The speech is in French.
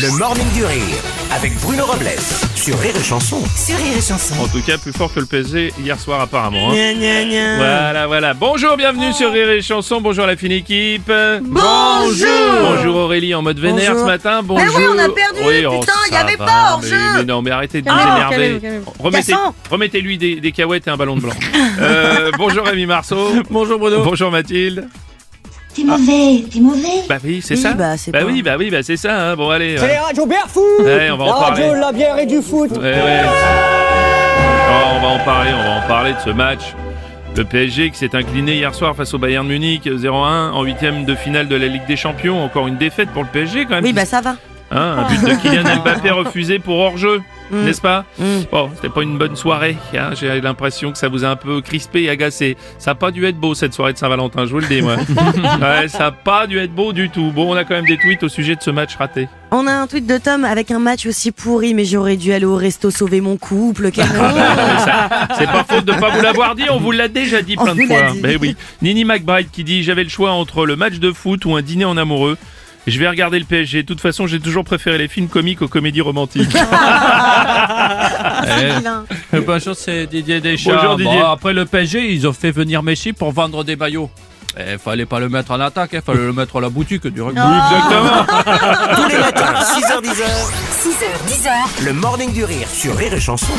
Le morning du rire avec Bruno Robles sur Rire et Chanson. Sur Rire et Chanson. En tout cas, plus fort que le PSG hier soir apparemment. hein. Gna, gna, gna. Voilà, voilà. Bonjour, bienvenue sur Rire et Chanson. Bonjour la fine équipe. Bonjour. Bonjour Aurélie en mode vénère Bonjour. ce matin. Bonjour. Mais oui, on a perdu, oh, putain, il y ça avait va, pas hors mais- jeu. Mais non, mais arrêtez de vous énerver. Remettez, Gaston. remettez-lui des, des cahuètes et un ballon de blanc. Euh, bonjour Rémi Marceau. bonjour Bruno. Bonjour Mathilde. T'es mauvais, t'es mauvais. Bah oui, c'est Oui, ça. bah, c'est bah pas- oui, bah oui, bah c'est ça. hein. Bon allez. C'est ouais. les radios Ouais, on va en La radio, parler. la bière et du foot Ouais, ouais. Oh, on va en parler, on va en parler de ce match. Le PSG qui s'est incliné hier soir face au Bayern Munich 0-1 en huitième de finale de la Ligue des Champions. Encore une défaite pour le PSG quand même. Oui, bah ça va. Hein, un but de Kylian Mbappé refusé pour hors-jeu, Mm. n'est-ce pas Mm. Bon, c'était pas une bonne soirée. hein. J'ai l'impression que ça vous a un peu crispé et agacé. Ça a pas dû être beau cette soirée de Saint-Valentin, je vous le dis moi. ouais, ça a pas dû être beau du tout. Bon, on a quand même des tweets au sujet de ce match raté. On a un tweet de Tom avec un match aussi pourri, mais j'aurais dû aller au resto sauver mon couple. Quel con. C'est pas faute de pas vous l'avoir dit, on vous l'a déjà dit On plein de fois. Mais oui. Nini McBride qui dit j'avais le choix entre le match de foot ou un dîner en amoureux. Je vais regarder le PSG. De toute façon, j'ai toujours préféré les films comiques aux comédies romantiques. C'est vilain. Bonjour, c'est Didier Deschamps. Bonjour, Didier. Bon, après le PSG, ils ont fait venir Messi pour vendre des maillots. Il fallait pas le mettre en attaque, il fallait le mettre à la boutique du rugby. Exactement. Tous les matins, 6h10. 6h, 10h. Le morning du rire sur Rire et Chanson.